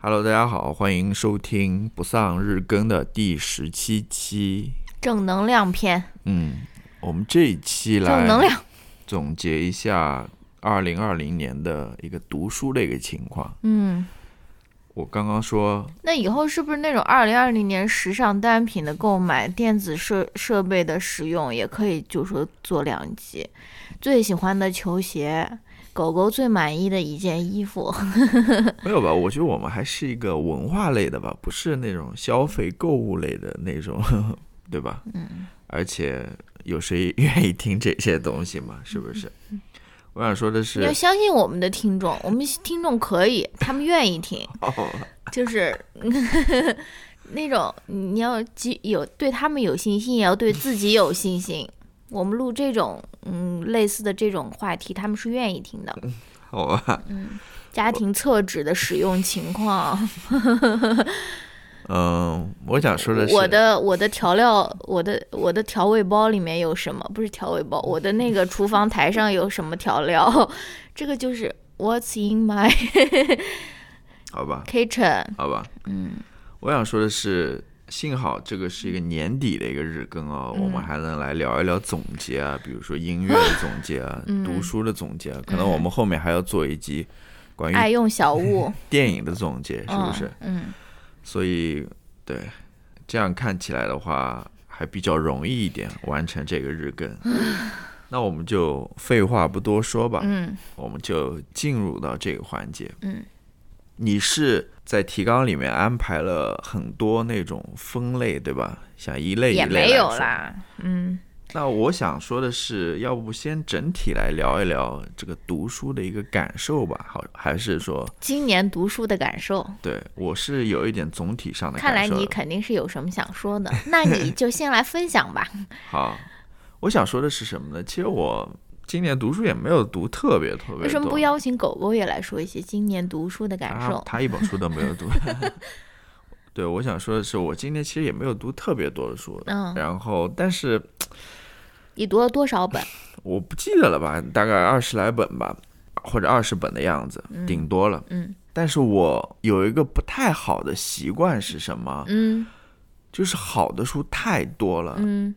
Hello，大家好，欢迎收听不丧日更的第十七期。正能量篇，嗯，我们这一期来正能量，总结一下二零二零年的一个读书的一个情况。嗯，我刚刚说，那以后是不是那种二零二零年时尚单品的购买、电子设设备的使用，也可以就说做两集？最喜欢的球鞋，狗狗最满意的一件衣服，没有吧？我觉得我们还是一个文化类的吧，不是那种消费购物类的那种，对吧？嗯，而且有谁愿意听这些东西吗？是不是？我想说的是你，要相信我们的听众，我们听众可以，他们愿意听，哦，就是那种你要基有对他们有信心，也要对自己有信心。我们录这种嗯类似的这种话题，他们是愿意听的。好吧，家庭厕纸的使用情况，嗯，我想说的是，我的我的调料，我的我的调味包里面有什么？不是调味包，我的那个厨房台上有什么调料？这个就是 What's in my 好吧，kitchen。好吧，嗯，我想说的是，幸好这个是一个年底的一个日更啊，我们还能来聊一聊总结啊，比如说音乐的总结啊，读书的总结啊，可能我们后面还要做一集关于爱用小物，电影的总结，是不是？嗯？所以，对，这样看起来的话，还比较容易一点完成这个日更。那我们就废话不多说吧，嗯我们就进入到这个环节。嗯你是在提纲里面安排了很多那种分类，对吧？想一类嗯，一也没有。啦。嗯那我想说的是，要不先整体来聊一聊这个读书的一个感受吧？好，还是说，今年读书的感受，对我是有一点总体上的看来感受的你肯定是有什么想说的，那你就先来分享吧。好，我想说的是什么呢？其实我今年读书也没有读特别特别多。为什么不邀请狗狗也来说一些今年读书的感受？他他一本书都没有读。对，我想说的是，我今年其实也没有读特别多的书，嗯然后但是你读了多少本？我不记得了吧，大概二十来本吧，或者二十本的样子，顶多了。嗯但是我有一个不太好的习惯是什么？嗯就是好的书太多了。嗯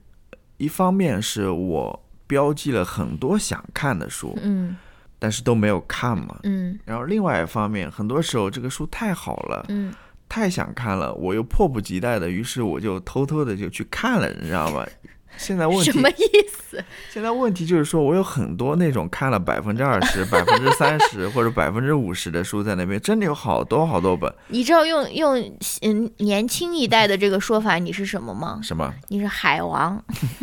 一方面是我标记了很多想看的书，嗯但是都没有看嘛。嗯然后另外一方面，很多时候这个书太好了，嗯，太想看了，我又迫不及待的，于是我就偷偷的就去看了，你知道吗？现在问题什么意思？现在问题就是说，我有很多那种看了百分之二十、百分之三十或者百分之五十的书在那边，真的有好多好多本。你知道用用嗯年轻一代的这个说法，你是什么吗？什么？你是海王，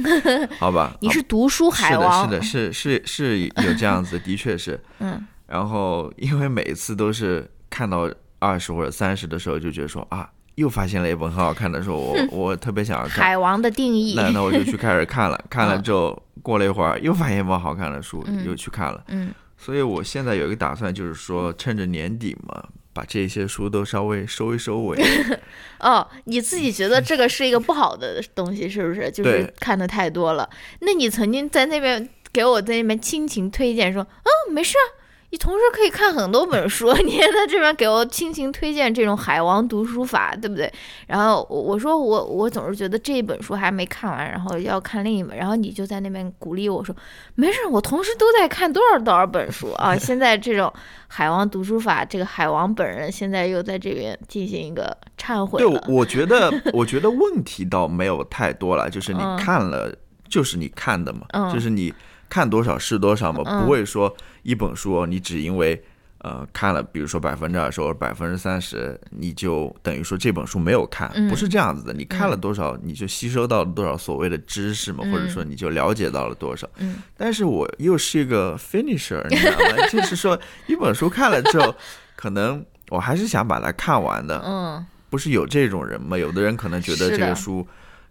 好吧，你是读书海王。是的，是的，是是是有这样子，的确是。嗯然后因为每次都是看到二十或者三十的时候，就觉得说啊，又发现了一本很好看的书，我我特别想要看。海王的定义。那那我就去开始看了，看了之后过了一会儿又发现一本好看的书，嗯又去看了。嗯所以我现在有一个打算，就是说趁着年底嘛，把这些书都稍微收一收尾。哦，你自己觉得这个是一个不好的东西，是不是？就是看的太多了。那你曾经在那边给我在那边亲情推荐说，嗯，没事啊，你同时可以看很多本书，你也在这边给我亲情推荐这种海王读书法，对不对？然后我我说我我总是觉得这一本书还没看完，然后要看另一本，然后你就在那边鼓励我说，没事，我同时都在看多少多少本书啊！现在这种海王读书法，这个海王本人现在又在这边进行一个忏悔对，我觉得我觉得问题倒没有太多了，就是你嗯看了，就是你看的嘛，嗯就是你看多少是多少嘛，嗯不会说一本书你只因为。呃，看了，比如说百分之二十或者百分之三十，你就等于说这本书没有看，嗯不是这样子的。你看了多少，你就吸收到了多少所谓的知识嘛，或者说你就了解到了多少。嗯但是我又是一个 finisher，你知道吗？就是说一本书看了之后，可能我还是想把它看完的。嗯不是有这种人吗？有的人可能觉得这个书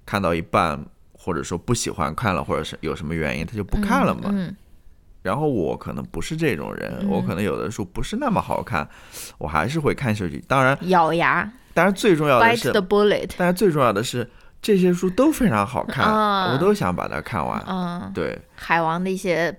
看到一半，或者说不喜欢看了，或者是有什么原因，他就不看了嘛。嗯然后我可能不是这种人，嗯我可能有的书不是那么好看，我还是会看下去。当然，咬牙当然最重要的是。但是最重要的是这些书都非常好看，啊我都想把它看完。嗯，对海王的一些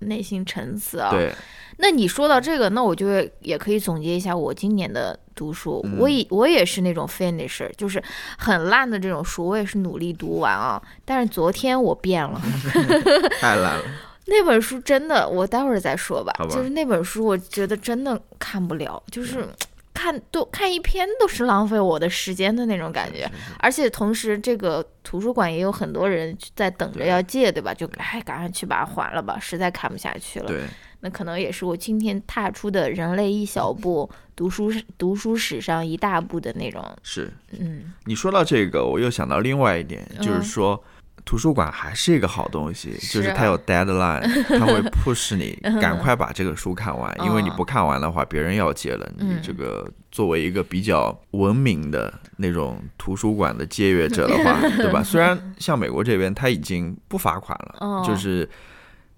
内心沉思啊。对，那你说到这个，那我就也可以总结一下我今年的读书。我也我也是那种 finisher，就是很烂的这种书，我也是努力读完啊。但是昨天我变了 太烂了。那本书真的，我待会儿再说吧。吧就是那本书，我觉得真的看不了，就是 看都看一篇都是浪费我的时间的那种感觉。而且同时，这个图书馆也有很多人在等着要借，对吧？就哎，赶快去把它还了吧，实在看不下去了。对。那可能也是我今天踏出的人类一小步，读书读书史上一大步的那种。是，嗯，你说到这个，我又想到另外一点，就是说，图书馆还是一个好东西，就是它有 deadline，它会 push 你 赶快把这个书看完，因为你不看完的话，别人要借了。你这个作为一个比较文明的那种图书馆的借阅者的话，对吧？虽然像美国这边他已经不罚款了，就是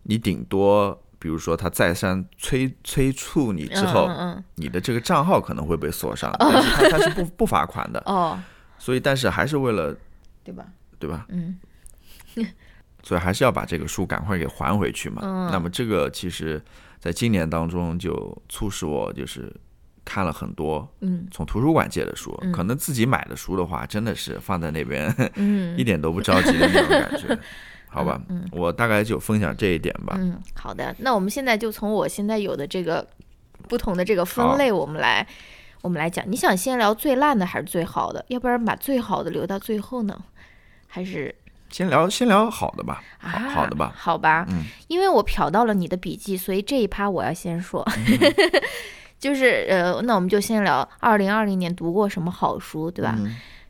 你顶多。比如说，他再三催催促你之后，你的这个账号可能会被锁上，但是他他是不 不罚款的哦。所以，但是还是为了，对吧？对吧？嗯。所以还是要把这个书赶快给还回去嘛。那么这个其实在今年当中就促使我就是看了很多，嗯，从图书馆借的书。可能自己买的书的话，真的是放在那边，嗯，一点都不着急的那种感觉。好吧，嗯，我大概就分享这一点吧。嗯，好的，那我们现在就从我现在有的这个不同的这个分类，我们来我们来讲。你想先聊最烂的还是最好的？要不然把最好的留到最后呢？还是先聊先聊好的吧？好好的吧？好吧，嗯，因为我瞟到了你的笔记，所以这一趴我要先说，就是呃，那我们就先聊二零二零年读过什么好书，对吧？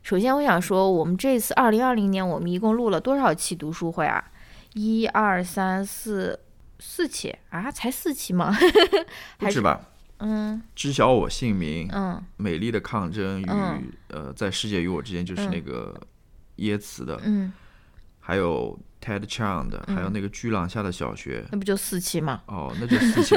首先，我想说，我们这次二零二零年，我们一共录了多少期读书会啊？一二三四四期啊？才四期吗？不是吧？嗯。知晓我姓名。嗯。美丽的抗争与呃，在世界与我之间，就是那个耶茨的。嗯。还有。Ted Chiang 的，还有那个巨浪下的小学，那不就四期吗？哦，那就四期，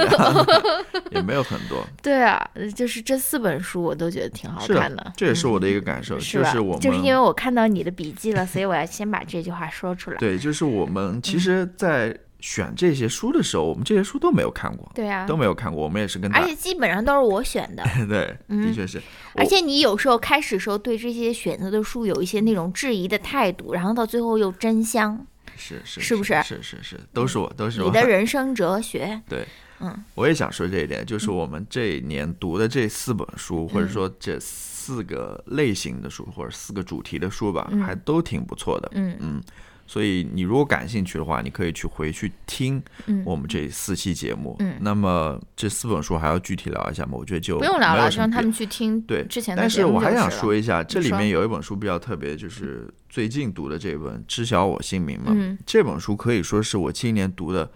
也没有很多。对啊，就是这四本书我都觉得挺好看的。这也是我的一个感受，就是我们就是因为我看到你的笔记了，所以我要先把这句话说出来。对，就是我们其实，在选这些书的时候，我们这些书都没有看过。对啊，都没有看过。我们也是跟，而且基本上都是我选的。对，的确是。而且你有时候开始时候对这些选择的书有一些那种质疑的态度，然后到最后又真香。是是是不是是是是都是我都是我你的人生哲学 对嗯我也想说这一点就是我们这一年读的这四本书或者说这四个类型的书或者四个主题的书吧还都挺不错的嗯嗯所以你如果感兴趣的话你可以去回去听我们这四期节目。嗯。那么这四本书还要具体聊一下吗？我觉得就不用聊了让他们去听对之前的但是我还想说一下这里面有一本书比较特别就是最近读的这本知晓我姓名嘛，嗯。这本书可以说是我今年读的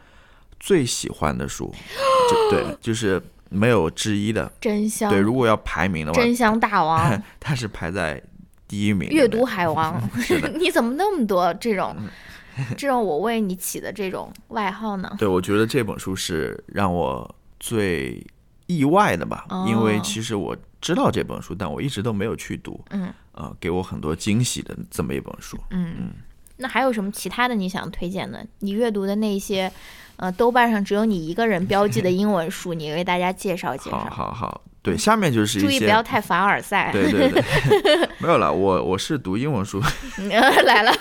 最喜欢的书，就对，就是没有之一的。真香。对，如果要排名的话，真香大王，它是排在第一名。阅读海王，你怎么那么多这种，这种我为你起的这种外号呢？对，我觉得这本书是让我最意外的吧，因为其实我知道这本书，但我一直都没有去读。嗯。呃，给我很多惊喜的这么一本书。嗯嗯，那还有什么其他的你想推荐的？你阅读的那些，呃，豆瓣上只有你一个人标记的英文书，你为大家介绍介绍。好好好，对，下面就是注意不要太凡尔赛。对对对，没有了，我我是读英文书。来 了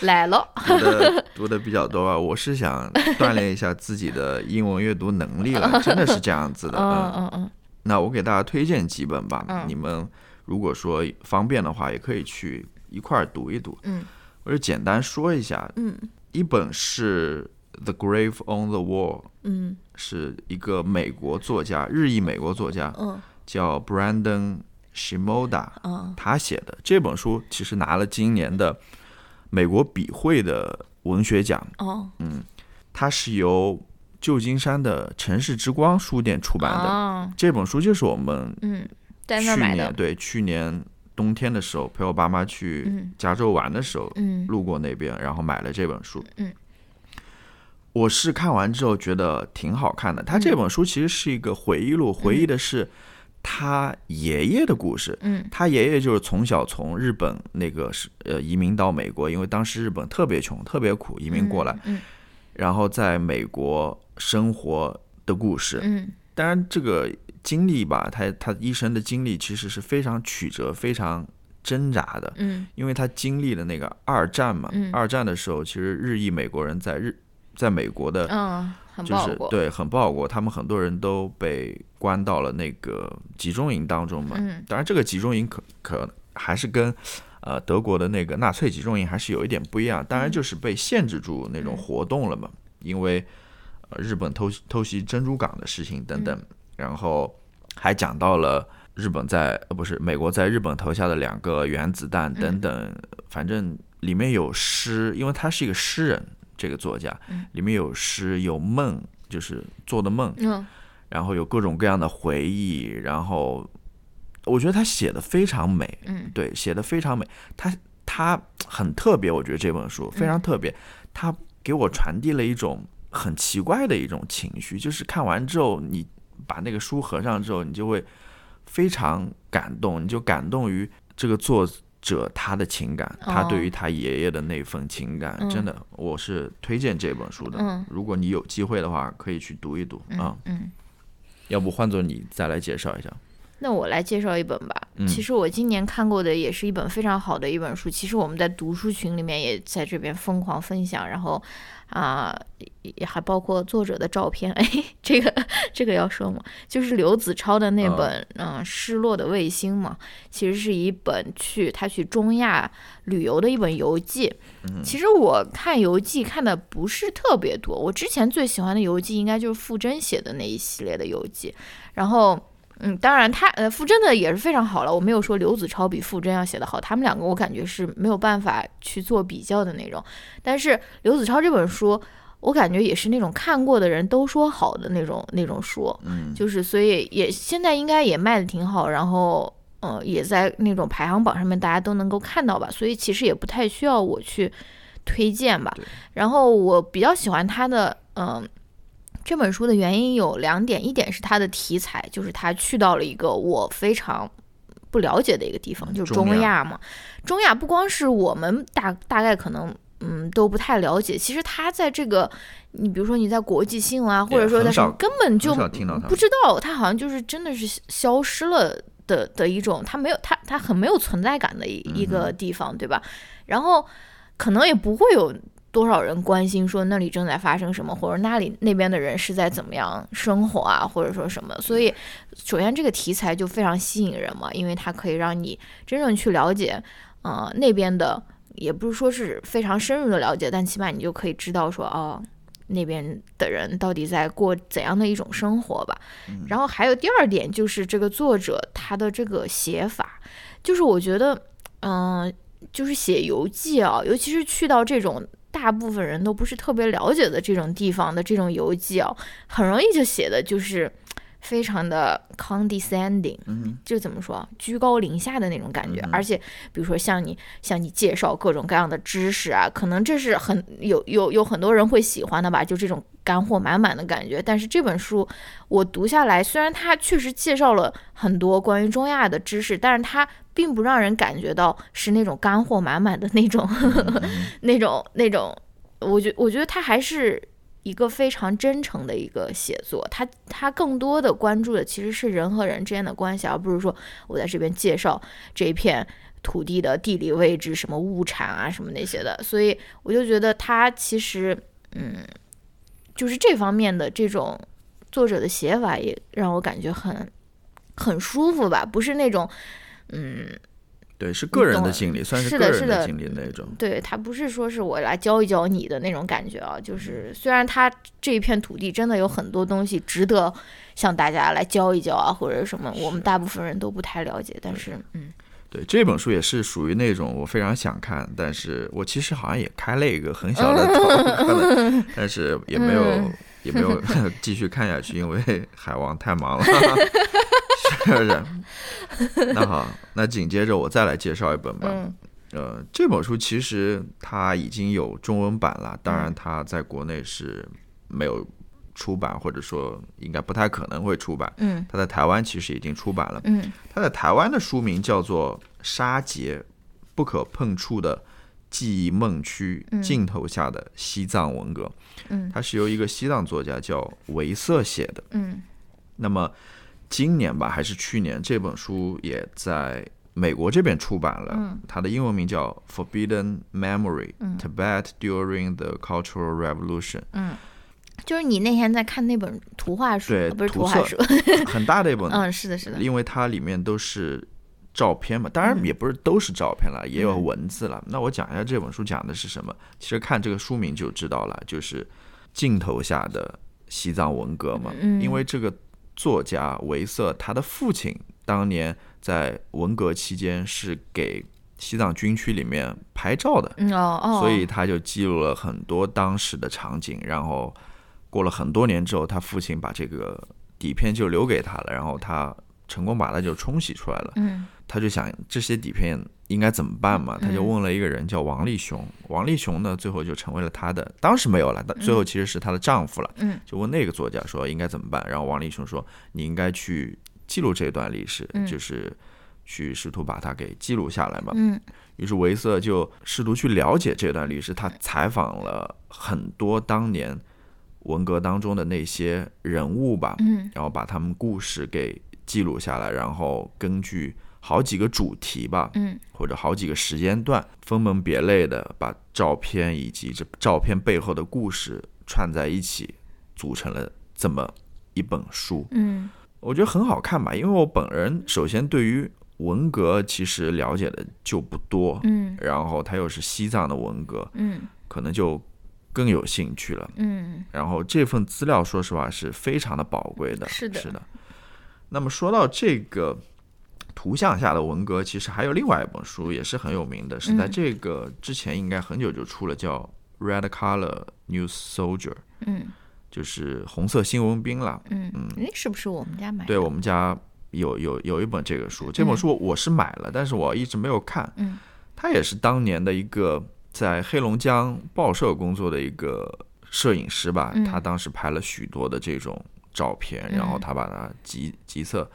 来了，读的 读的比较多啊，我是想锻炼一下自己的英文阅读能力了，真的是这样子的。嗯嗯嗯。那我给大家推荐几本吧，你们。如果说方便的话，也可以去一块儿读一读。嗯，我就简单说一下。嗯，一本是《The Grave on the Wall》。嗯，是一个美国作家，日裔美国作家。嗯，叫 Brandon Shimoda。嗯，他写的这本书其实拿了今年的美国笔会的文学奖。哦，嗯，它是由旧金山的城市之光书店出版的。这本书就是我们嗯。去年对去年冬天的时候，陪我爸妈去加州玩的时候，路过那边，然后买了这本书。嗯，我是看完之后觉得挺好看的。他这本书其实是一个回忆录，回忆的是他爷爷的故事。嗯，他爷爷就是从小从日本那个是呃移民到美国，因为当时日本特别穷、特别苦，移民过来。嗯，然后在美国生活。的故事。嗯当然，这个经历吧，他他一生的经历其实是非常曲折、非常挣扎的，嗯因为他经历了那个二战嘛。嗯二战的时候，其实日裔美国人在日在美国的嗯，很不就是。对很不好过，他们很多人都被关到了那个集中营当中嘛。嗯当然，这个集中营可可还是跟呃德国的那个纳粹集中营还是有一点不一样。当然，就是被限制住那种活动了嘛，因为呃日本偷偷袭珍珠港的事情等等，然后还讲到了。日本在呃不是美国在日本投下的两个原子弹等等，反正里面有诗，因为他是一个诗人，这个作家，里面有诗有梦，就是做的梦，嗯。然后有各种各样的回忆，然后我觉得他写的非常美，嗯。对，写的非常美，他他很特别，我觉得这本书非常特别，他给我传递了一种很奇怪的一种情绪，就是看完之后，你把那个书合上之后，你就会非常感动，你就感动于这个作者他的情感，他对于他爷爷的那份情感，嗯真的，我是推荐这本书的。嗯如果你有机会的话，可以去读一读啊。嗯，要不换做你再来介绍一下？那我来介绍一本吧。嗯其实我今年看过的也是一本非常好的一本书。其实我们在读书群里面也在这边疯狂分享，然后啊、也还包括作者的照片。哎，这个这个要说吗？就是刘子超的那本嗯、失落的卫星》嘛，其实是一本去他去中亚旅游的一本游记。其实我看游记看的不是特别多，我之前最喜欢的游记应该就是傅真写的那一系列的游记，然后。嗯，当然他呃，傅真的也是非常好了。我没有说刘子超比傅真要写的好，他们两个我感觉是没有办法去做比较的那种。但是刘子超这本书，我感觉也是那种看过的人都说好的那种那种书，嗯，就是所以也现在应该也卖的挺好，然后呃也在那种排行榜上面大家都能够看到吧，所以其实也不太需要我去推荐吧。然后我比较喜欢他的嗯。这本书的原因有两点，一点是它的题材，就是他去到了一个我非常不了解的一个地方，就是中亚嘛。中亚不光是我们大大概可能嗯都不太了解，其实他在这个你比如说你在国际新闻啊，或者说在什么根本就不知道，他好像就是真的是消失了的的一种，他没有他他很没有存在感的一一个地方，对吧？然后可能也不会有多少人关心说那里正在发生什么，或者那里那边的人是在怎么样生活啊，或者说什么。所以，首先这个题材就非常吸引人嘛，因为它可以让你真正去了解，呃，那边的也不是说是非常深入的了解，但起码你就可以知道说，哦，那边的人到底在过怎样的一种生活吧。然后还有第二点就是这个作者他的这个写法，就是我觉得，嗯、就是写游记啊，尤其是去到这种大部分人都不是特别了解的这种地方的这种游记啊，很容易就写的就是非常的 condescending，嗯就怎么说啊，居高临下的那种感觉。嗯而且比如说像你向你介绍各种各样的知识啊，可能这是很有有有很多人会喜欢的吧，就这种干货满满的感觉。但是这本书我读下来，虽然它确实介绍了很多关于中亚的知识，但是它并不让人感觉到是那种干货满满的那种 那种那种。我觉我觉得它还是一个非常真诚的一个写作，他他更多的关注的其实是人和人之间的关系，而不是说我在这边介绍这一片土地的地理位置、什么物产啊、什么那些的。所以我就觉得他其实，嗯，就是这方面的这种作者的写法也让我感觉很很舒服吧，不是那种，嗯，对，是个人的经历，算是个人的经历那种。对他不是说是我来教一教你的那种感觉啊，就是虽然他这一片土地真的有很多东西值得向大家来教一教啊，或者什么，我们大部分人都不太了解，但是。嗯。对，这本书也是属于那种我非常想看，但是我其实好像也开了一个很小的头，但是也没有、嗯。也没有 继续看下去，因为海王太忙了，是不是？那好，那紧接着我再来介绍一本吧。嗯呃，这本书其实它已经有中文版了，当嗯然它在国内是没有出版，或者说应该不太可能会出版。嗯它在台湾其实已经出版了。嗯它在台湾的书名叫做《沙劫：不可碰触的记忆梦区镜头下的西藏文革》，嗯，它是由一个西藏作家叫维瑟写的，嗯，那么今年吧还是去年，这本书也在美国这边出版了，嗯，它的英文名叫《Forbidden Memory: 嗯。Tibet During the Cultural Revolution》，嗯，就是你那天在看那本图画书，对不是图画书，很大的一本，嗯，是的，是的，因为它里面都是照片嘛，当然也不是都是照片了，也有文字了。那我讲一下这本书讲的是什么。其实看这个书名就知道了，就是镜头下的西藏文革嘛。嗯。因为这个作家维瑟，他的父亲当年在文革期间是给西藏军区里面拍照的，嗯哦哦，所以他就记录了很多当时的场景，然后过了很多年之后，他父亲把这个底片就留给他了，然后他成功把它就冲洗出来了。嗯他就想这些底片应该怎么办嘛？他就问了一个人叫王立雄，王立雄呢最后就成为了他的，当时没有了，但最后其实是他的丈夫了。嗯就问那个作家说应该怎么办，然后王立雄说你应该去记录这段历史，嗯就是去试图把它给记录下来嘛。嗯于是维瑟就试图去了解这段历史，他采访了很多当年文革当中的那些人物吧，嗯然后把他们故事给记录下来，然后根据好几个主题吧，嗯或者好几个时间段，分门别类的把照片以及这照片背后的故事串在一起，组成了这么一本书。嗯我觉得很好看吧，因为我本人首先对于文革其实了解的就不多，嗯然后它又是西藏的文革，嗯可能就更有兴趣了。嗯然后这份资料，说实话是非常的宝贵的。是的是的。那么说到这个图像下的文革，其实还有另外一本书也是很有名的，是在嗯这个之前应该很久就出了，叫《Red Color News Soldier》，嗯就是红色新闻兵了。嗯嗯，诶，是不是我们家买的？对我们家有有有一本这个书，这本书我是买了，但是我一直没有看。嗯，他也是当年的一个在黑龙江报社工作的一个摄影师吧，嗯他当时拍了许多的这种照片，然后他把它集集册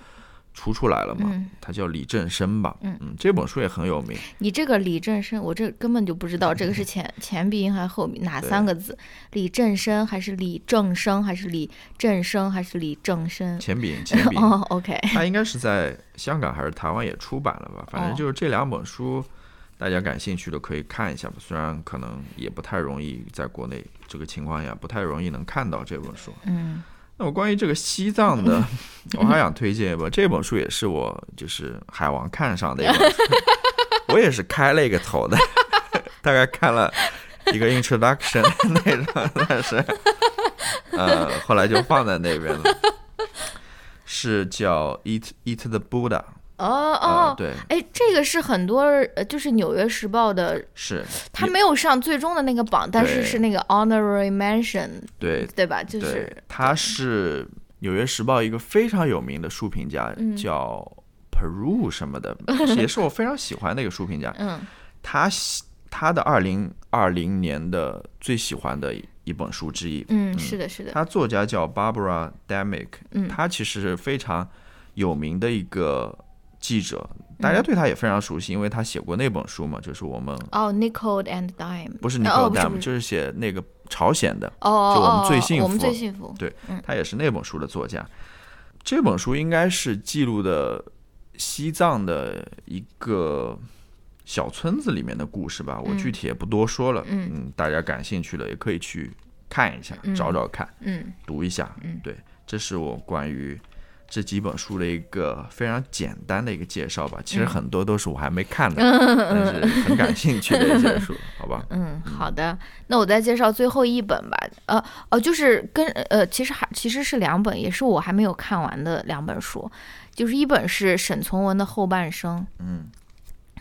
出出来了嘛。嗯他叫李振声吧，嗯这本书也很有名。你这个李振声，我这根本就不知道 这个是前前鼻音还是后鼻哪三个字？李振声还是李正声还是李振声还是李正声？前笔前笔，哦，OK，他应该是在香港还是台湾也出版了吧？反正哦就是这两本书，大家感兴趣的可以看一下吧。虽然可能也不太容易在国内这个情况下不太容易能看到这本书。嗯那我关于这个西藏的，我还想推荐一本，这本书也是我就是海王看上的一本书，我也是开了一个头的，大概看了一个 introduction 那种，但是呃后来就放在那边了。是叫 Eat Eat the Buddha 哦啊、哦，对，哎，这个是很多呃，就是《纽约时报》的，是他没有上最终的那个榜，但是是那个 honorary mention，对对吧？就是，他是《纽约时报》一个非常有名的书评家，嗯叫 Peru 什么的，也是我非常喜欢的一个书评家。嗯他喜他的二零二零年的最喜欢的一本书之一。嗯，是的，是的，他作家叫 Barbara Demick，嗯他其实是非常有名的一个记者，大家对他也非常熟悉，因为他写过那本书嘛，就是我们哦，Nickel and Dime，不是哦 Nicole 不是 Dam，不是。就是写那个朝鲜的，哦哦，就我们最哦幸我们福最幸福，对，他也是那本书的作家。这本书应该是记录的西藏的一个小村子里面的故事吧，我具体也不多说了。嗯。大家感兴趣的也可以去看一下，找找看，嗯。读一下。嗯。对，这是我关于这几本书的一个非常简单的一个介绍吧。其实很多都是我还没看的，但是很感兴趣的一些书，好吧？嗯，好的，那我再介绍最后一本吧。呃哦，就是跟呃，其实还其实是两本，也是我还没有看完的两本书，就是一本是沈从文的《后半生》，嗯，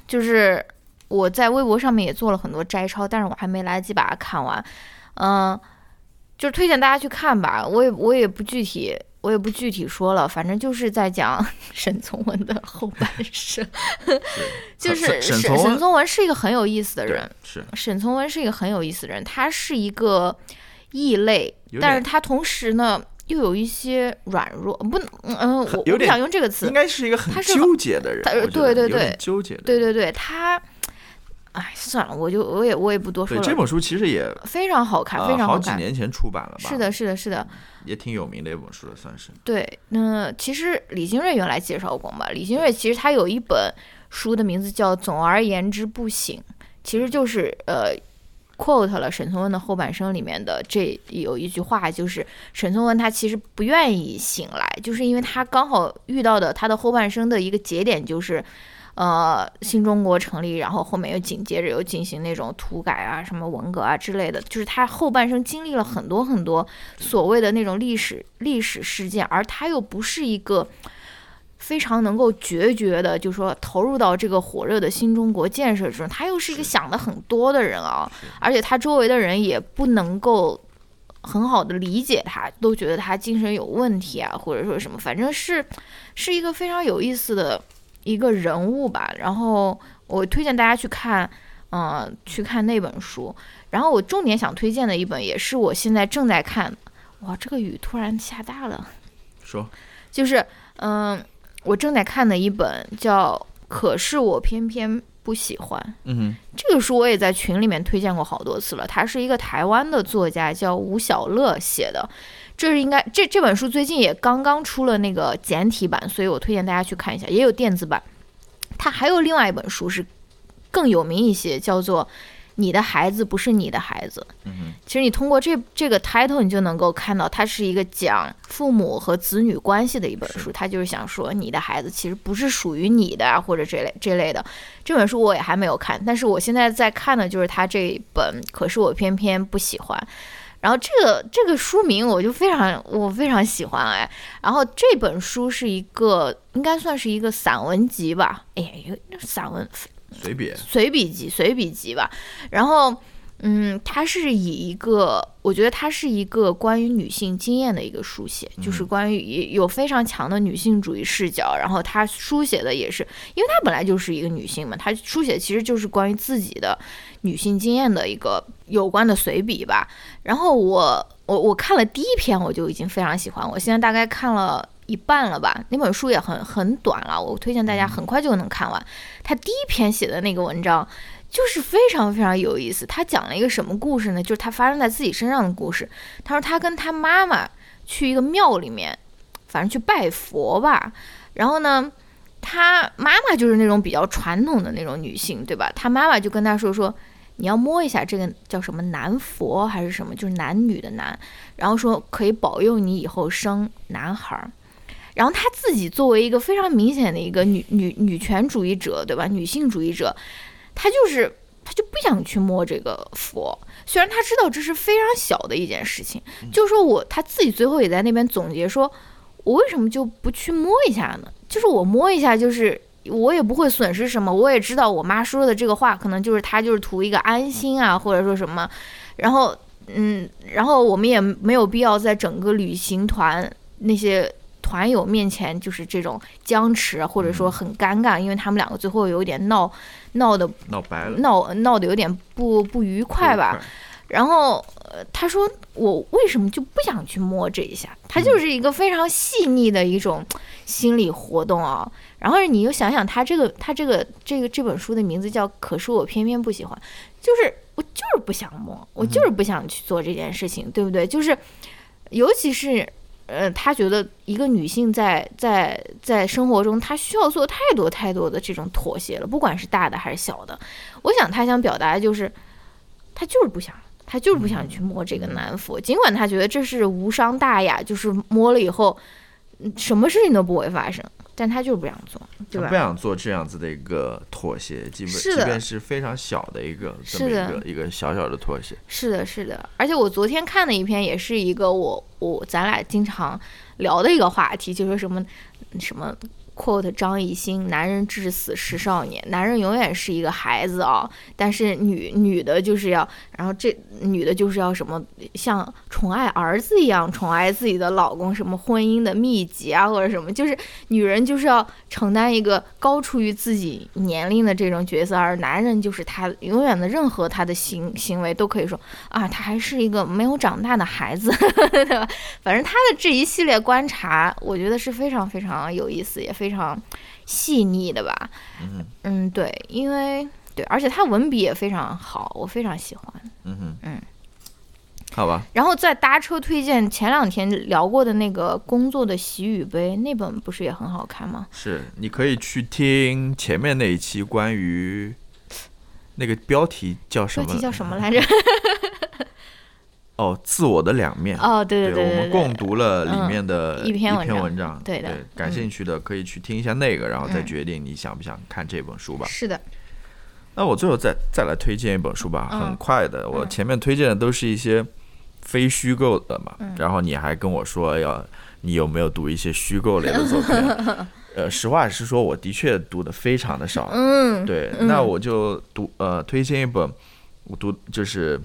就是我在微博上面也做了很多摘抄，但是我还没来得及把它看完。嗯、就是推荐大家去看吧。我也我也不具体，我也不具体说了，反正就是在讲 沈从文的后半生。就是沈沈从文是一个很有意思的人，，是沈从文是一个很有意思的人，他是一个异类，但是他同时呢又有一些软弱，不，嗯、呃，我我不想用这个词应，该是一个很纠结的人，对对对纠结的。对对对，他哎，算了，我就我也我也不多说了。这本书其实也非常好看，非常好看。好几年前出版了吧？是的，是的，是的。也挺有名的一本书了，算是。对，那其实李金瑞原来介绍过嘛？李金瑞其实他有一本书的名字叫《总而言之不醒》，其实就是呃，quote 了沈从文的后半生里面的这有一句话，就是沈从文他其实不愿意醒来，就是因为他刚好遇到的他的后半生的一个节点就是。呃，新中国成立，然后后面又紧接着又进行那种土改啊、什么文革啊之类的，就是他后半生经历了很多很多所谓的那种历史历史事件，而他又不是一个非常能够决绝的，就说投入到这个火热的新中国建设之中，他又是一个想的很多的人啊，而且他周围的人也不能够很好的理解他，都觉得他精神有问题啊，或者说什么，反正是是一个非常有意思的。一个人物吧，然后我推荐大家去看，嗯，去看那本书。然后我重点想推荐的一本，也是我现在正在看。哇，这个雨突然下大了。说，就是嗯，我正在看的一本叫《可是我偏偏不喜欢》。嗯哼，这个书我也在群里面推荐过好多次了。它是一个台湾的作家，叫吴小乐写的。这是应该这这本书最近也刚刚出了那个简体版，所以我推荐大家去看一下，也有电子版。它还有另外一本书是更有名一些，叫做《你的孩子不是你的孩子》。嗯其实你通过这这个 title，你就能够看到，它是一个讲父母和子女关系的一本书。它就是想说，你的孩子其实不是属于你的，或者这类这类的。这本书我也还没有看，但是我现在在看的就是它这一本，可是我偏偏不喜欢。然后这个这个书名我就非常我非常喜欢哎，然后这本书是一个应该算是一个散文集吧，哎呀，散文随笔随笔集随笔集吧，然后。嗯，它是以一个，我觉得它是一个关于女性经验的一个书写，就是关于有非常强的女性主义视角，然后她书写的也是，因为她本来就是一个女性嘛，她书写其实就是关于自己的女性经验的一个有关的随笔吧。然后我我我看了第一篇，我就已经非常喜欢，我现在大概看了一半了吧。那本书也很很短了，我推荐大家很快就能看完。他第一篇写的那个文章。就是非常非常有意思。他讲了一个什么故事呢？就是他发生在自己身上的故事。他说他跟他妈妈去一个庙里面，反正去拜佛吧。然后呢，他妈妈就是那种比较传统的那种女性，对吧？他妈妈就跟他说说，你要摸一下这个叫什么男佛还是什么，就是男女的男。然后说可以保佑你以后生男孩儿。然后他自己作为一个非常明显的一个女女女权主义者，对吧？女性主义者。他就是，他就不想去摸这个佛，虽然他知道这是非常小的一件事情。就说我他自己最后也在那边总结说，我为什么就不去摸一下呢？就是我摸一下，就是我也不会损失什么。我也知道我妈说的这个话，可能就是他就是图一个安心啊，或者说什么。然后，嗯，然后我们也没有必要在整个旅行团那些。团友面前就是这种僵持，或者说很尴尬，因为他们两个最后有点闹闹的闹白了，闹闹的有点不不愉快吧。然后他说：“我为什么就不想去摸这一下？”他就是一个非常细腻的一种心理活动啊。然后你又想想，他这个他这个这个这本书的名字叫《可是我偏偏不喜欢》，就是我就是不想摸，我就是不想去做这件事情，对不对？就是尤其是。呃，他觉得一个女性在在在生活中，她需要做太多太多的这种妥协了，不管是大的还是小的。我想他想表达的就是，他就是不想，他就是不想去摸这个男佛，尽管他觉得这是无伤大雅，就是摸了以后，什么事情都不会发生。但他就是不想做，对吧？不想做这样子的一个妥协，基本即便是非常小的一个这么一个一个小小的妥协。是的，是的。而且我昨天看的一篇也是一个我我咱俩经常聊的一个话题，就说什么什么。Quote 张艺兴，男人至死是少年，男人永远是一个孩子啊，但是女女的就是要，然后这女的就是要什么像宠爱儿子一样宠爱自己的老公，什么婚姻的秘籍啊或者什么，就是女人就是要承担一个高出于自己年龄的这种角色，而男人就是他永远的任何他的行行为都可以说啊，他还是一个没有长大的孩子，对吧？反正他的这一系列观察，我觉得是非常非常有意思，也非。非常细腻的吧，嗯，对，因为对，而且他文笔也非常好，我非常喜欢。嗯哼，嗯，好吧，然后再搭车推荐前两天聊过的那个工作的喜与悲，那本不是也很好看吗？是你可以去听前面那一期关于那个标题叫什么？标题叫什么来着？哦，自我的两面。哦，对对，对我们共读了里面的一篇文文章。对的，感兴趣的可以去听一下那个，然后再嗯决定你想不想看这本书吧。是的，那我最后再再来推荐一本书吧，嗯很快的。我前面推荐的都是一些非虚构的嘛，嗯然后你还跟我说要你有没有读一些虚构类的作品？呃，实话实说，我的确读的非常的少。嗯，对，嗯那我就读呃推荐一本我读就是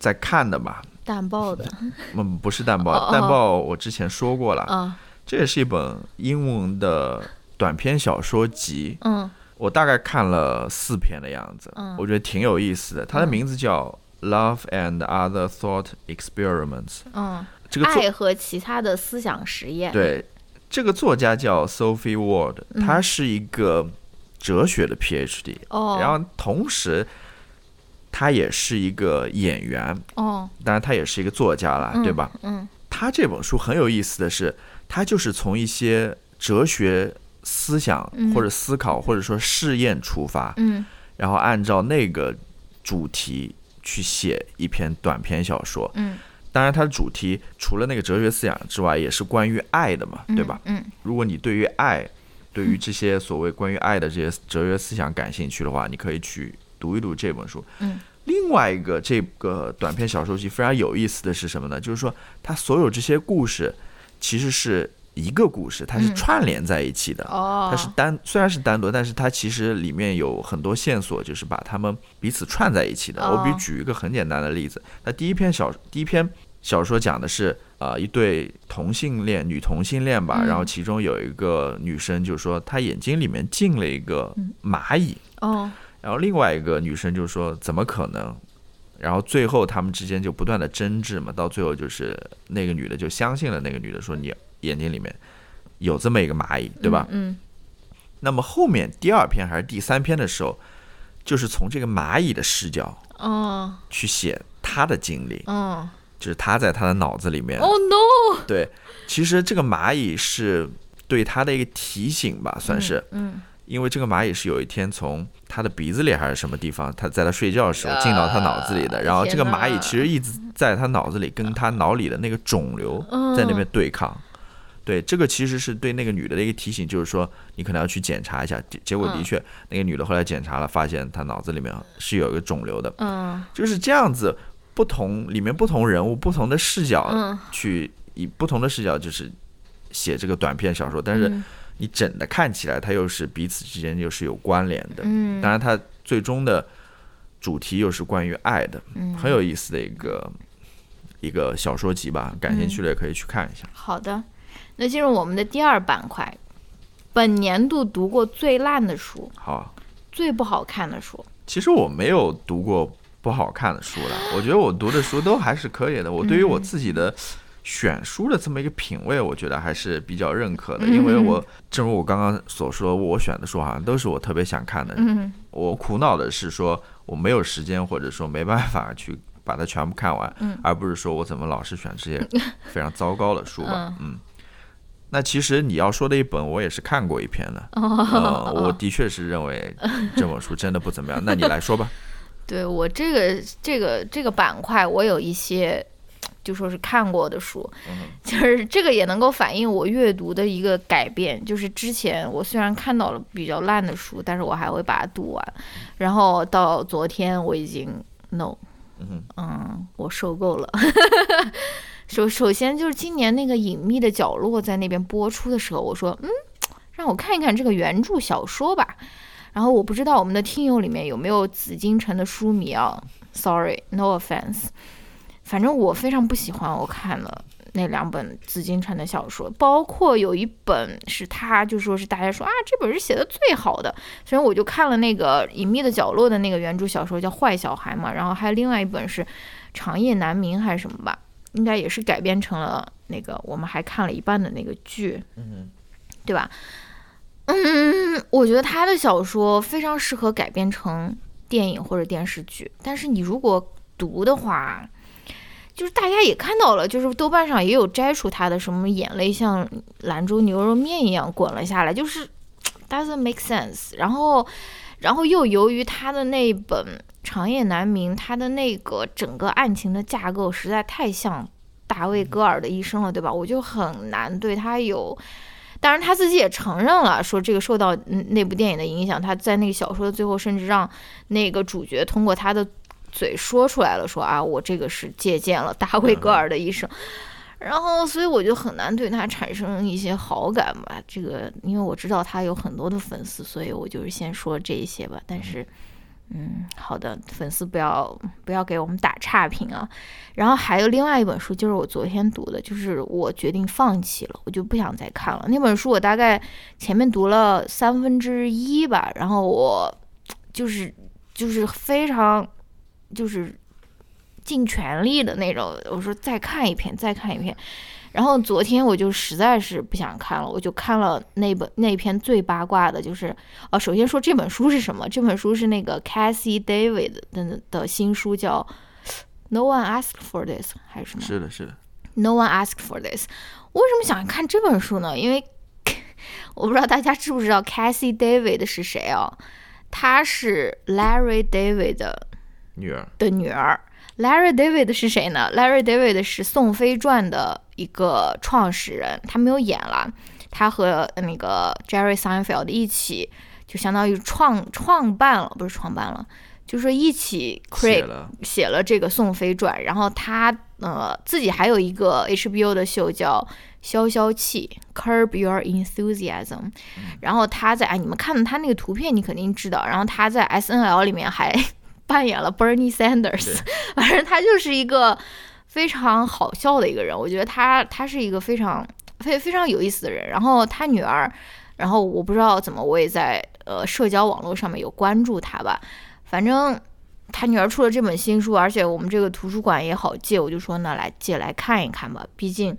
在看的吧，淡报的。嗯，不是淡哦报，哦淡报我之前说过了，啊，这也是一本英文的短篇小说集，嗯。我大概看了四篇的样子，嗯。我觉得挺有意思的。它的名字叫《Love and Other Thought Experiments》，嗯，这个作爱和其他的思想实验。，对这个作家叫 Sophie Ward，嗯。她是一个哲学的 PhD，、哦，然后同时她也是一个演员，哦，当然他也是一个作家啦，嗯对吧？嗯他这本书很有意思的是，他就是从一些哲学思想嗯或者思考或者说试验出发，嗯然后按照那个主题去写一篇短篇小说。嗯，当然，它的主题除了那个哲学思想之外，也是关于爱的嘛，嗯对吧？？嗯如果你对于爱，对于这些所谓关于爱的这些哲学思想感兴趣的话，你可以去读一读这本书。嗯。另外一个这个短篇小说集非常有意思的是什么呢？就是说它所有这些故事其实是一个故事，它是嗯串联在一起的。哦，它是单虽然是单独，但是它其实里面有很多线索，就是把它们彼此串在一起的。我比哦举一个很简单的例子，那第一篇小第一篇小说讲的是啊、呃一对同性恋女同性恋吧，嗯然后其中有一个女生就说她眼睛里面进了一个嗯蚂蚁，哦，然后另外一个女生就说怎么可能？然后最后他们之间就不断的争执嘛，到最后就是那个女的就相信了那个女的说你眼睛里面有这么一个蚂蚁，对吧？嗯那么后面第二篇还是第三篇的时候，就是从这个蚂蚁的视角嗯，哦。去写他的经历，哦。就是他在他的脑子里面，哦 no，对，其实这个蚂蚁是对他的一个提醒吧，算是，嗯因为这个蚂蚁是有一天从他的鼻子里还是什么地方，他在他睡觉的时候进到他脑子里的，啊然后这个蚂蚁其实一直在他脑子里跟他脑里的那个肿瘤嗯在那边对抗。对，这个其实是对那个女的的一个提醒，就是说你可能要去检查一下。结结果的嗯确，那个女的后来检查了，发现她脑子里面是有一个肿瘤的，嗯就是这样子。不同里面不同人物、不同的视角嗯，去以不同的视角就是写这个短篇小说，但是嗯你整的看起来，它又是彼此之间又是有关联的。嗯，当然，它最终的主题又是关于爱的，嗯很有意思的一个一个小说集吧。感兴趣的也可以去看一下。好的，那进入我们的第二板块，本年度读过最烂的书、好啊，最不好看的书。其实我没有读过不好看的书了，我觉得我读的书都还是可以的。我对于我嗯自己的选书的这么一个品味，我觉得还是比较认可的，嗯因为我正如我刚刚所说，我选的书好像都是我特别想看的。嗯我苦恼的是说我没有时间，或者说没办法去把它全部看完，嗯而不是说我怎么老是选这些 非常糟糕的书吧。嗯嗯，那其实你要说的一本，我也是看过一篇的。哦呃，我的确是认为这本书真的不怎么样。那你来说吧。对我这个这个这个板块，我有一些就说是看过的书，嗯就是这个也能够反映我阅读的一个改变。就是之前我虽然看到了比较烂的书，但是我还会把它读完。然后到昨天我已经 no，嗯嗯，我受够了。首首先就是今年那个《隐秘的角落》在那边播出的时候，我说，嗯，让我看一看这个原著小说吧。然后我不知道我们的听友里面有没有紫禁城的书迷啊？Sorry，no offense。反正我非常不喜欢我看了那两本紫金川的小说，包括有一本是他就说是大家说啊这本是写的最好的，所以我就看了那个《隐秘的角落》的那个原著小说叫《坏小孩》嘛，然后还有另外一本是《长夜难明》还是什么吧，应该也是改编成了那个我们还看了一半的那个剧，嗯对吧？嗯，我觉得他的小说非常适合改编成电影或者电视剧，但是你如果读的话，就是大家也看到了，就是豆瓣上也有摘出他的什么眼泪像兰州牛肉面一样滚了下来，就是 doesn't make sense。然后，然后又由于他的那本《长夜难明》，他的那个整个案情的架构实在太像大卫·戈尔的一生了，对吧？我就很难对他有。当然，他自己也承认了，说这个受到那部电影的影响。他在那个小说的最后，甚至让那个主角通过他的嘴说出来了，说啊，我这个是借鉴了大卫·戈尔的一生。然后，所以我就很难对他产生一些好感吧。这个，因为我知道他有很多的粉丝，所以我就是先说这些吧。但是。嗯，好的，粉丝不要不要给我们打差评啊。然后还有另外一本书，就是我昨天读的，就是我决定放弃了，我就不想再看了。那本书我大概前面读了三分之一吧，然后我就是就是非常就是尽全力的那种，我说再看一篇，再看一篇。然后昨天我就实在是不想看了，我就看了那本那篇最八卦的，就是呃，首先说这本书是什么？这本书是那个 Cassie David 的的新书，叫 No One Asked for This 还是什么？是的，是的。No One Asked for This。我为什么想看这本书呢？因为 我不知道大家知不知道 Cassie David 是谁啊？他是 Larry David 的女儿的女儿。Larry David 是谁呢？Larry David 是《宋飞传》的一个创始人，他没有演了。他和那个 Jerry Seinfeld 一起，就相当于创创办了，不是创办了，就是一起 create 写了这个《宋飞传》。然后他呃自己还有一个 HBO 的秀叫《消消气》（Curb Your Enthusiasm）。然后他在哎，你们看到他那个图片，你肯定知道。然后他在 SNL 里面还。扮演了 Bernie Sanders，反正他就是一个非常好笑的一个人。我觉得他他是一个非常非非常有意思的人。然后他女儿，然后我不知道怎么，我也在呃社交网络上面有关注他吧。反正他女儿出了这本新书，而且我们这个图书馆也好借，我就说呢，来借来看一看吧。毕竟，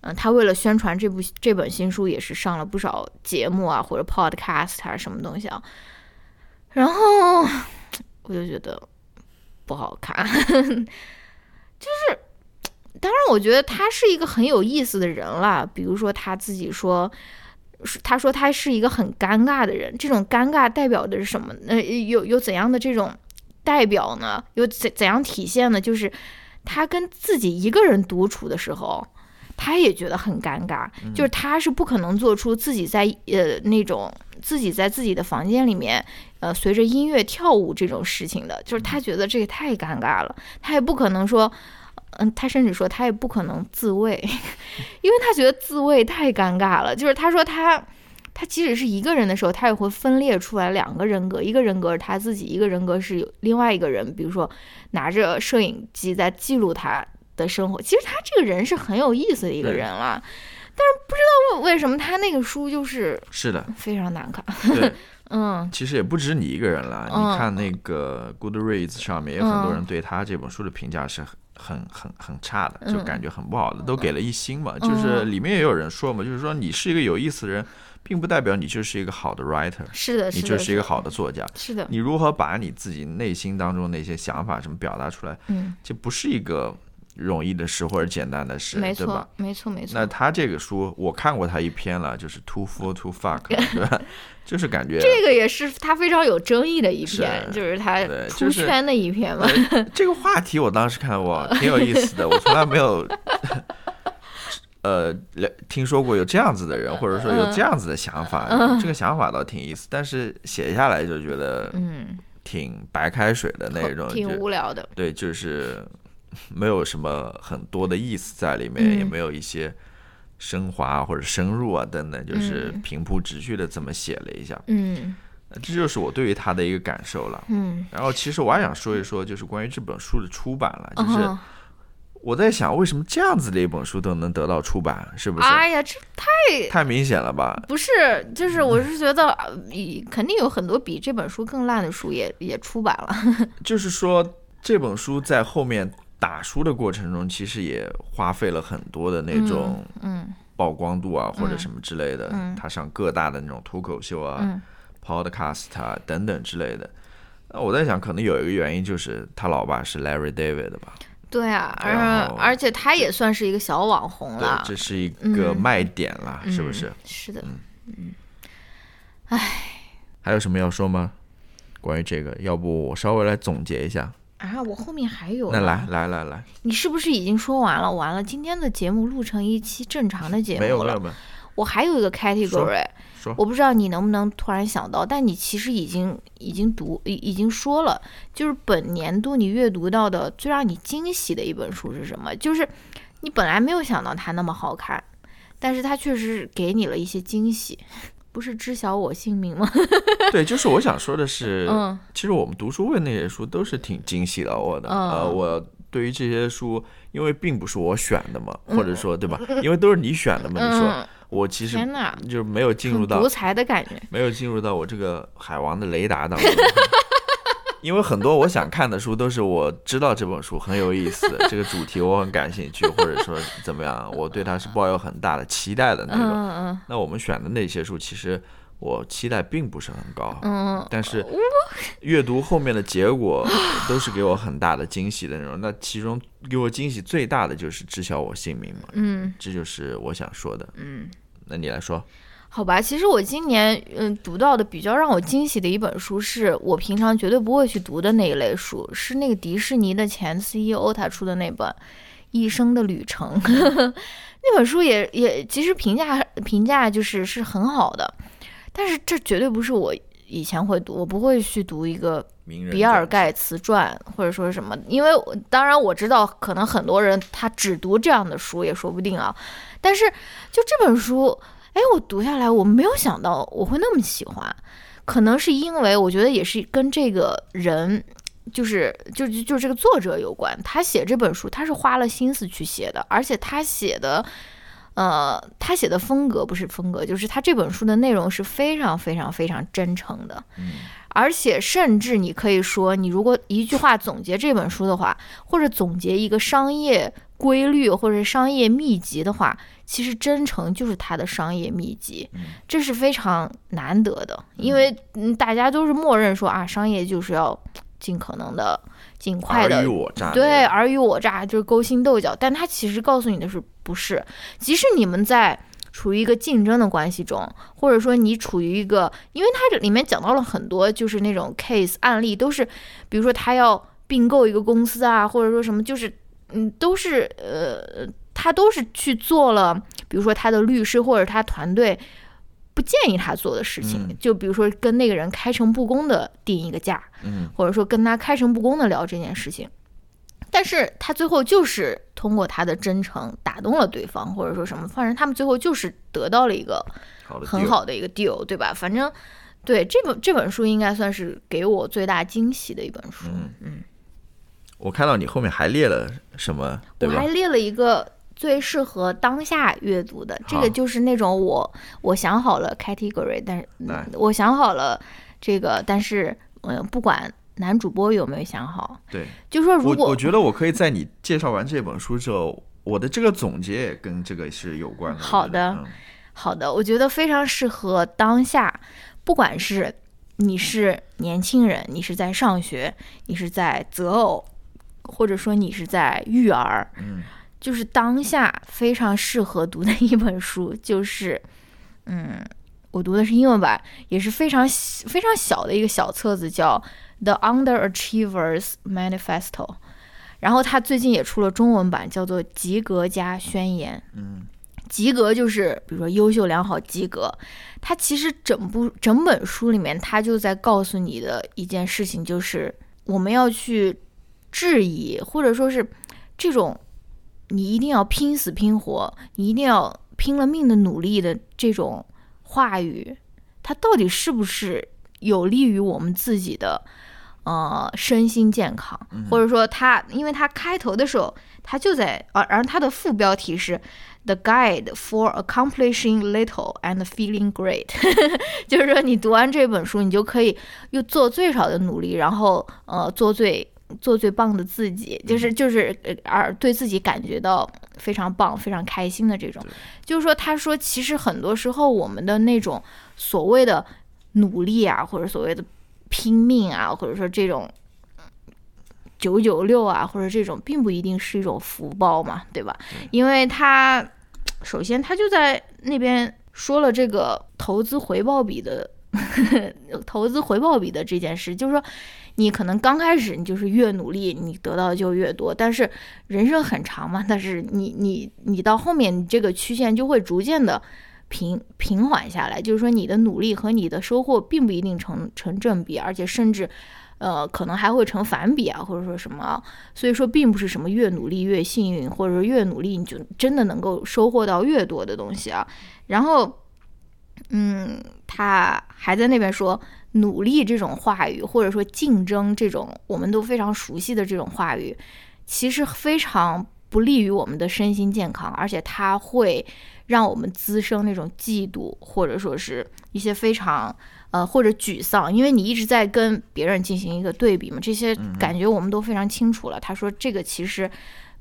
嗯，他为了宣传这部这本新书，也是上了不少节目啊，或者 podcast 还是什么东西啊。然后。我就觉得不好看，就是，当然，我觉得他是一个很有意思的人了。比如说他自己说，他说他是一个很尴尬的人。这种尴尬代表的是什么？呃，有有怎样的这种代表呢？有怎怎样体现呢？就是他跟自己一个人独处的时候。他也觉得很尴尬，就是他是不可能做出自己在呃那种自己在自己的房间里面呃随着音乐跳舞这种事情的，就是他觉得这个太尴尬了，他也不可能说，嗯，他甚至说他也不可能自慰，因为他觉得自慰太尴尬了。就是他说他他即使是一个人的时候，他也会分裂出来两个人格，一个人格是他自己，一个人格是有另外一个人，比如说拿着摄影机在记录他。的生活，其实他这个人是很有意思的一个人了，但是不知道为为什么他那个书就是是的非常难看。对，嗯，其实也不止你一个人了，你看那个 Goodreads 上面有很多人对他这本书的评价是很很很很差的，就感觉很不好的，都给了一星嘛。就是里面也有人说嘛，就是说你是一个有意思的人，并不代表你就是一个好的 writer，是的，你就是一个好的作家，是的。你如何把你自己内心当中那些想法什么表达出来，嗯，这不是一个。容易的事或者简单的事，没错？没错，没错。那他这个书我看过他一篇了，就是 Too Full to Fuck，对吧？就是感觉这个也是他非常有争议的一篇，就是他出圈的一篇嘛。这个话题我当时看哇，挺有意思的，我从来没有 呃听说过有这样子的人，或者说有这样子的想法。这个想法倒挺意思，但是写下来就觉得嗯，挺白开水的那种，挺无聊的。对，就是。没有什么很多的意思在里面，也没有一些升华或者深入啊等等，就是平铺直叙的这么写了一下。嗯，这就是我对于他的一个感受了。嗯，然后其实我还想说一说，就是关于这本书的出版了，就是我在想，为什么这样子的一本书都能得到出版？是不是？哎呀，这太太明显了吧？不是，就是我是觉得，肯定有很多比这本书更烂的书也也出版了。就是说，这本书在后面。打书的过程中，其实也花费了很多的那种，嗯，曝光度啊，或者什么之类的。嗯他上各大的那种脱口秀啊、嗯 podcast 啊等等之类的。那我在想，可能有一个原因就是他老爸是 Larry David 吧？对啊，而而且他也算是一个小网红了，，这是一个嗯卖点啦，是不嗯是？是的，还有什么要说吗？关于这个，要不我稍微来总结一下。啊，我后面还有那来来来来，你是不是已经说完了？完了，今天的节目录成一期正常的节目了。没有没有没有，我还有一个 category，说我不知道你能不能突然想到，但你其实已经已经读已已经说了，就是本年度你阅读到的最让你惊喜的一本书是什么？就是你本来没有想到它那么好看，但是它确实给你了一些惊喜。不是知晓我姓名吗？对，就是我想说的是，嗯其实我们读书会那些书都是挺惊喜到我的。嗯呃，我对于这些书，因为并不是我选的嘛，或者说对吧？嗯因为都是你选的嘛，你说嗯，我其实天哪，就没有进入到独裁的感觉。没有进入到我这个海王的雷达当中。因为很多我想看的书都是我知道这本书很有意思，这个主题我很感兴趣，或者说怎么样，我对它是抱有很大的期待的那种。嗯嗯那我们选的那些书，其实我期待并不是很高，嗯嗯，但是阅读后面的结果都是给我很大的惊喜的那种。那其中给我惊喜最大的就是知晓我姓名嘛，嗯这就是我想说的。嗯。那你来说，好吧，其实我今年嗯读到的比较让我惊喜的一本书，是我平常绝对不会去读的那一类书，是那个迪士尼的前 CEO 他出的那本《一生的旅程》那本书也也其实评价评价就是是很好的，但是这绝对不是我以前会读，我不会去读一个比尔盖茨传或者说什么，因为我当然我知道，可能很多人他只读这样的书也说不定啊。但是就这本书，哎，我读下来，我没有想到我会那么喜欢，可能是因为我觉得也是跟这个人。就是就就就这个作者有关，他写这本书，他是花了心思去写的，而且他写的，呃，他写的风格不是风格，就是他这本书的内容是非常非常非常真诚的，嗯。而且甚至你可以说，你如果一句话总结这本书的话，或者总结一个商业规律或者商业秘籍的话，其实真诚就是他的商业秘籍，嗯。这是非常难得的，因为嗯，大家都是默认说啊，商业就是要尽可能的、尽快的尔虞我诈，对，尔虞我诈就是勾心斗角，但他其实告诉你的是不是？即使你们在处于一个竞争的关系中，或者说你处于一个，因为它这里面讲到了很多就是那种 case 案例，都是比如说他要并购一个公司啊，或者说什么，就是嗯，都是呃，他都是去做了，比如说他的律师或者他团队。不建议他做的事情，嗯就比如说跟那个人开诚布公的定一个价，嗯或者说跟他开诚布公的聊这件事情，但是他最后就是通过他的真诚打动了对方，或者说什么，反正他们最后就是得到了一个，很。好的一个 deal，对吧？反正对这本这本书应该算是给我最大惊喜的一本书。嗯嗯，我看到你后面还列了什么，对吧我还？列了一个最适合当下阅读的，这个就是那种我我想好了 category，但是、嗯我想好了这个，但是嗯、呃不管男主播有没有想好，对，就说如果我我觉得我可以在你介绍完这本书之后，我的这个总结也跟这个是有关的。好的，好的，我觉得非常适合当下，不管是你是年轻人，你是在上学，你是在择偶，或者说你是在育儿，嗯就是当下非常适合读的一本书，就是，嗯，我读的是英文版，也是非常小非常小的一个小册子，叫《The Underachievers Manifesto》，然后他最近也出了中文版，叫做《及格加宣言》。嗯及格就是比如说优秀、良好、及格。它其实整部整本书里面，它就在告诉你的一件事情，就是我们要去质疑，或者说是这种你一定要拼死拼活，你一定要拼了命的努力的这种话语，它到底是不是有利于我们自己的呃身心健康，或者说它，因为它开头的时候，它就在，而而它的副标题是 The Guide for Accomplishing Little and Feeling Great，就是说你读完这本书，你就可以又做最少的努力，然后呃做最做最棒的自己，就是就是呃而对自己感觉到非常棒、非常开心的这种。就是说，他说其实很多时候我们的那种所谓的努力啊，或者所谓的拼命啊，或者说这种九九六啊，或者这种，并不一定是一种福报嘛，对吧？因为他首先他就在那边说了这个投资回报比的 投资回报比的这件事，就是说。你可能刚开始你就是越努力，你得到的就越多。但是人生很长嘛，但是你你你到后面，你这个曲线就会逐渐的平平缓下来。就是说，你的努力和你的收获并不一定成成正比，而且甚至呃可能还会成反比啊，或者说什么。所以说，并不是什么越努力越幸运，或者说越努力你就真的能够收获到越多的东西啊。然后，嗯，他还在那边说。努力这种话语，或者说竞争这种我们都非常熟悉的这种话语，其实非常不利于我们的身心健康，而且它会让我们滋生那种嫉妒，或者说是一些非常呃或者沮丧，因为你一直在跟别人进行一个对比嘛，这些感觉我们都非常清楚了。他说这个其实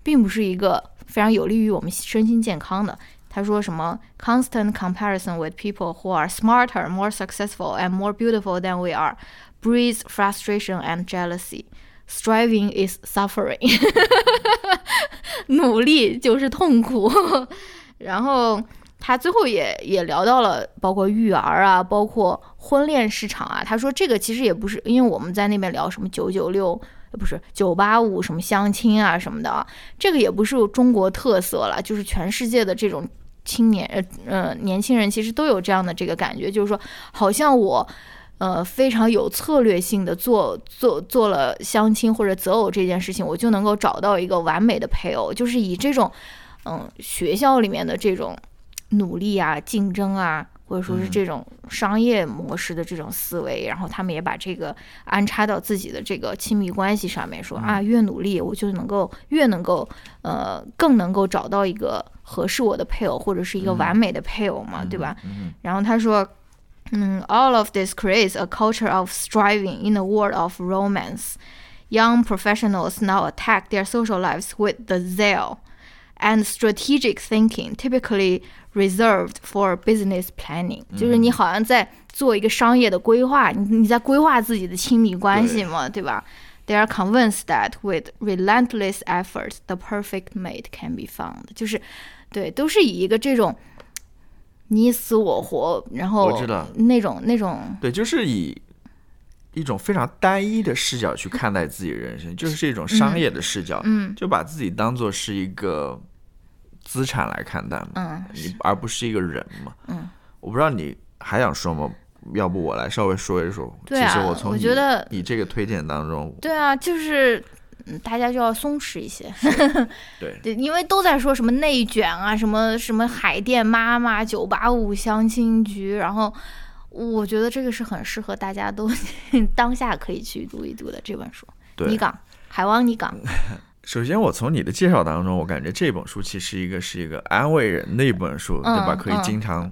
并不是一个非常有利于我们身心健康的。他说什么？Constant comparison with people who are smarter, more successful, and more beautiful than we are breeds frustration and jealousy. Striving is suffering. 努力就是痛苦。然后他最后也也聊到了，包括育儿啊，包括婚恋市场啊。他说这个其实也不是，因为我们在那边聊什么九九六，不是九八五，什么相亲啊什么的，这个也不是中国特色了，就是全世界的这种。青年呃呃年轻人其实都有这样的这个感觉，就是说，好像我，呃非常有策略性的做做做了相亲或者择偶这件事情，我就能够找到一个完美的配偶，就是以这种，嗯学校里面的这种努力啊竞争啊。或者说是这种商业模式的这种思维，然后他们也把这个安插到自己的这个亲密关系上面，说啊，越努力我就能够越能够呃更能够找到一个合适我的配偶或者是一个完美的配偶嘛，对吧？然后他说，嗯，all of this creates a culture of striving in the world of romance. Young professionals now attack their social lives with the zeal and strategic thinking, typically. Reserved for business planning，就是你好像在做一个商业的规划，你你在规划自己的亲密关系嘛，对吧？They are convinced that with relentless efforts, the perfect mate can be found。就是，对，都是以一个这种你死我活，然后我知道那种那种，对，就是以一种非常单一的视角去看待自己人生，就是这种商业的视角，嗯，就把自己当做是一个。资产来看待嘛，你而不是一个人嘛。嗯，我不知道你还想说吗？要不我来稍微说一说。对啊，我从觉得你这个推荐当中，对啊，就是大家就要松弛一些。对对，因为都在说什么内卷啊，什么什么海淀妈妈、九八五相亲局，然后我觉得这个是很适合大家都 当下可以去读一读的这本书。你港海王你港。首先，我从你的介绍当中，我感觉这本书其实一个是一个安慰人的一本书，对吧？可以经常，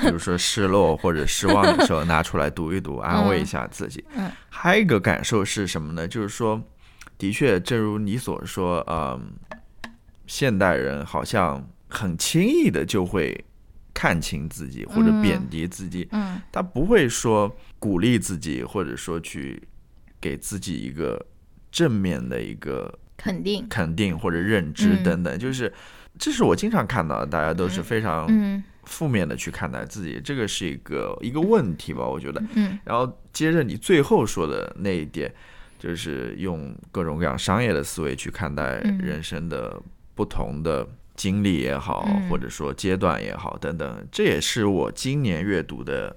比如说失落或者失望的时候拿出来读一读，安慰一下自己。还有一个感受是什么呢？就是说，的确，正如你所说，嗯，现代人好像很轻易的就会看清自己或者贬低自己，嗯，他不会说鼓励自己，或者说去给自己一个正面的一个。肯定，肯定或者认知等等，就是这是我经常看到的，大家都是非常负面的去看待自己，这个是一个一个问题吧，我觉得。嗯。然后接着你最后说的那一点，就是用各种各样商业的思维去看待人生的不同的经历也好，或者说阶段也好等等，这也是我今年阅读的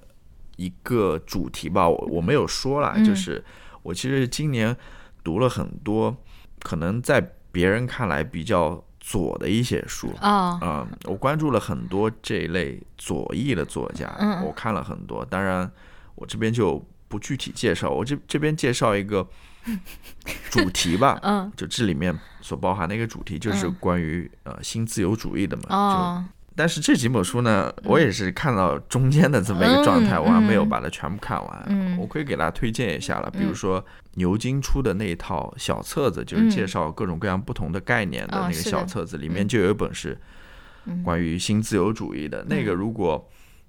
一个主题吧。我我没有说了，就是我其实今年读了很多。可能在别人看来比较左的一些书啊，嗯，我关注了很多这一类左翼的作家，嗯，我看了很多。当然，我这边就不具体介绍，我这这边介绍一个 主题吧，嗯，就这里面所包含的一个主题就是关于呃新自由主义的嘛，哦，但是这几本书呢，我也是看到中间的这么一个状态，我还没有把它全部看完。我可以给大家推荐一下了，比如说牛津出的那一套小册子，就是介绍各种各样不同的概念的那个小册子，里面就有一本是关于新自由主义的。那个如果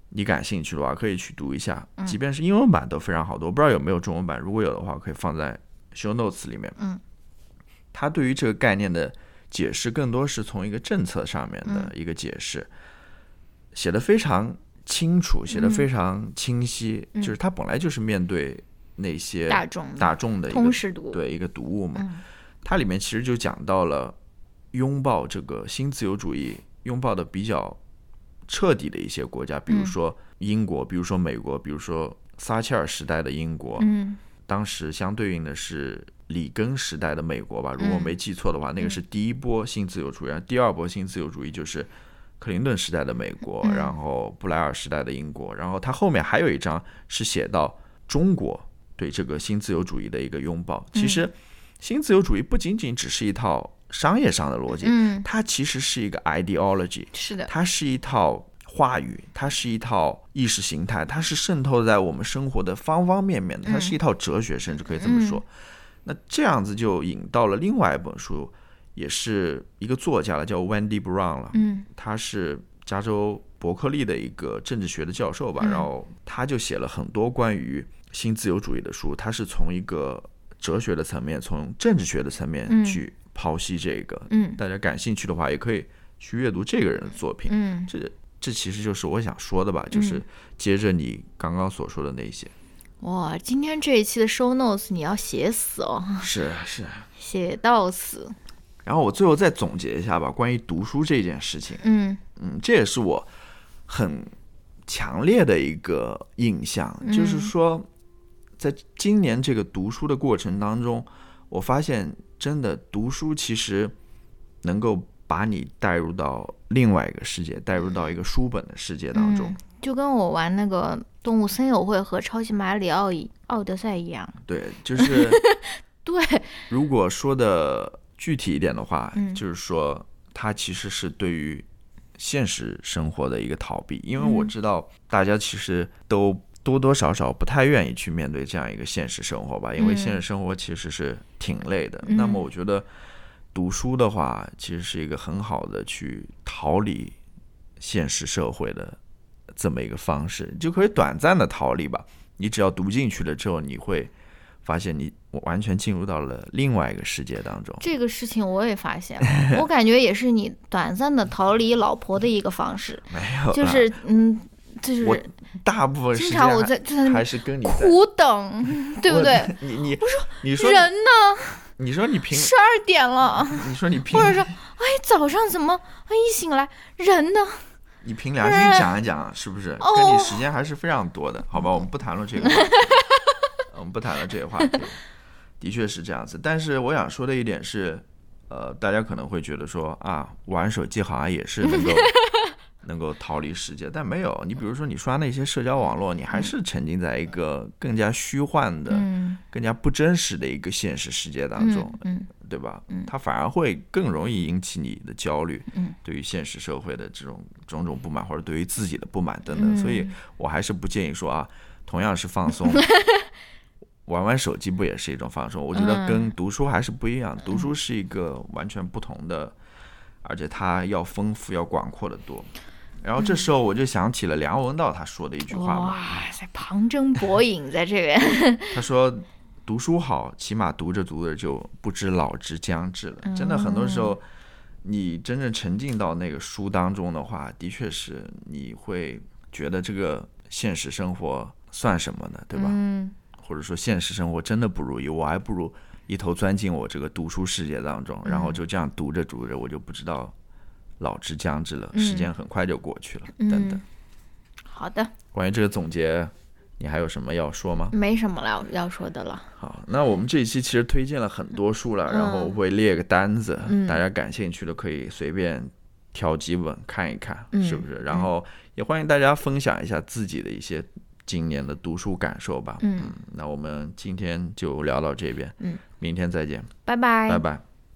你感兴趣的话，可以去读一下，即便是英文版都非常好读。我不知道有没有中文版，如果有的话，可以放在 show notes 里面。嗯，他对于这个概念的。解释更多是从一个政策上面的一个解释，写的非常清楚，写的非常清晰。就是他本来就是面对那些大众大众的通识读对一个读物嘛。它里面其实就讲到了拥抱这个新自由主义，拥抱的比较彻底的一些国家，比如说英国，比如说美国，比如说撒切尔时代的英国。嗯，当时相对应的是。里根时代的美国吧，如果没记错的话，那个是第一波新自由主义。第二波新自由主义就是克林顿时代的美国，然后布莱尔时代的英国。然后他后面还有一章是写到中国对这个新自由主义的一个拥抱。其实，新自由主义不仅仅只是一套商业上的逻辑，它其实是一个 ideology，是的，它是一套话语，它是一套意识形态，它是渗透在我们生活的方方面面的，它是一套哲学，甚至可以这么说。那这样子就引到了另外一本书，也是一个作家了，叫 Wendy Brown 了。嗯，他是加州伯克利的一个政治学的教授吧。然后他就写了很多关于新自由主义的书。他是从一个哲学的层面，从政治学的层面去剖析这个。嗯，大家感兴趣的话，也可以去阅读这个人的作品。嗯，这这其实就是我想说的吧，就是接着你刚刚所说的那些。哇，今天这一期的 show notes 你要写死哦！是是，写到死。然后我最后再总结一下吧，关于读书这件事情。嗯嗯，这也是我很强烈的一个印象，就是说，在今年这个读书的过程当中，我发现真的读书其实能够把你带入到另外一个世界，带入到一个书本的世界当中。就跟我玩那个动物森友会和超级马里奥奥德赛一样，对，就是 对。如果说的具体一点的话，就是说它其实是对于现实生活的一个逃避，因为我知道大家其实都多多少少不太愿意去面对这样一个现实生活吧，因为现实生活其实是挺累的。那么我觉得读书的话，其实是一个很好的去逃离现实社会的。这么一个方式就可以短暂的逃离吧。你只要读进去了之后，你会发现你完全进入到了另外一个世界当中。这个事情我也发现了，我感觉也是你短暂的逃离老婆的一个方式。没有，就是嗯，就是我大部分时间我在还是跟你苦等，对不对？你你我说你说人呢？你说你平十二点了，你说你平或者说哎早上怎么哎一醒来人呢？你凭良心讲一讲，是不是？跟你时间还是非常多的，好吧？我们不谈论这个，我们不谈论这个话题。的确是这样子，但是我想说的一点是，呃，大家可能会觉得说啊，玩手机好像也是能够能够逃离世界，但没有。你比如说，你刷那些社交网络，你还是沉浸在一个更加虚幻的、更加不真实的一个现实世界当中。对吧？嗯，它反而会更容易引起你的焦虑，嗯，对于现实社会的这种种种不满，或者对于自己的不满等等，所以我还是不建议说啊，同样是放松，玩玩手机不也是一种放松？我觉得跟读书还是不一样，读书是一个完全不同的，而且它要丰富、要广阔的多。然后这时候我就想起了梁文道他说的一句话哇塞，旁征博引在这边，他说。读书好，起码读着读着就不知老之将至了。真的，很多时候，你真正沉浸到那个书当中的话，的确是你会觉得这个现实生活算什么呢？对吧？嗯。或者说，现实生活真的不如意，我还不如一头钻进我这个读书世界当中，然后就这样读着读着，我就不知道老之将至了，时间很快就过去了。等等。好的。关于这个总结。你还有什么要说吗？没什么了要说的了。好，那我们这一期其实推荐了很多书了，然后会列个单子，大家感兴趣的可以随便挑几本看一看，是不是？然后也欢迎大家分享一下自己的一些今年的读书感受吧。嗯，那我们今天就聊到这边，嗯，明天再见，拜拜，拜拜。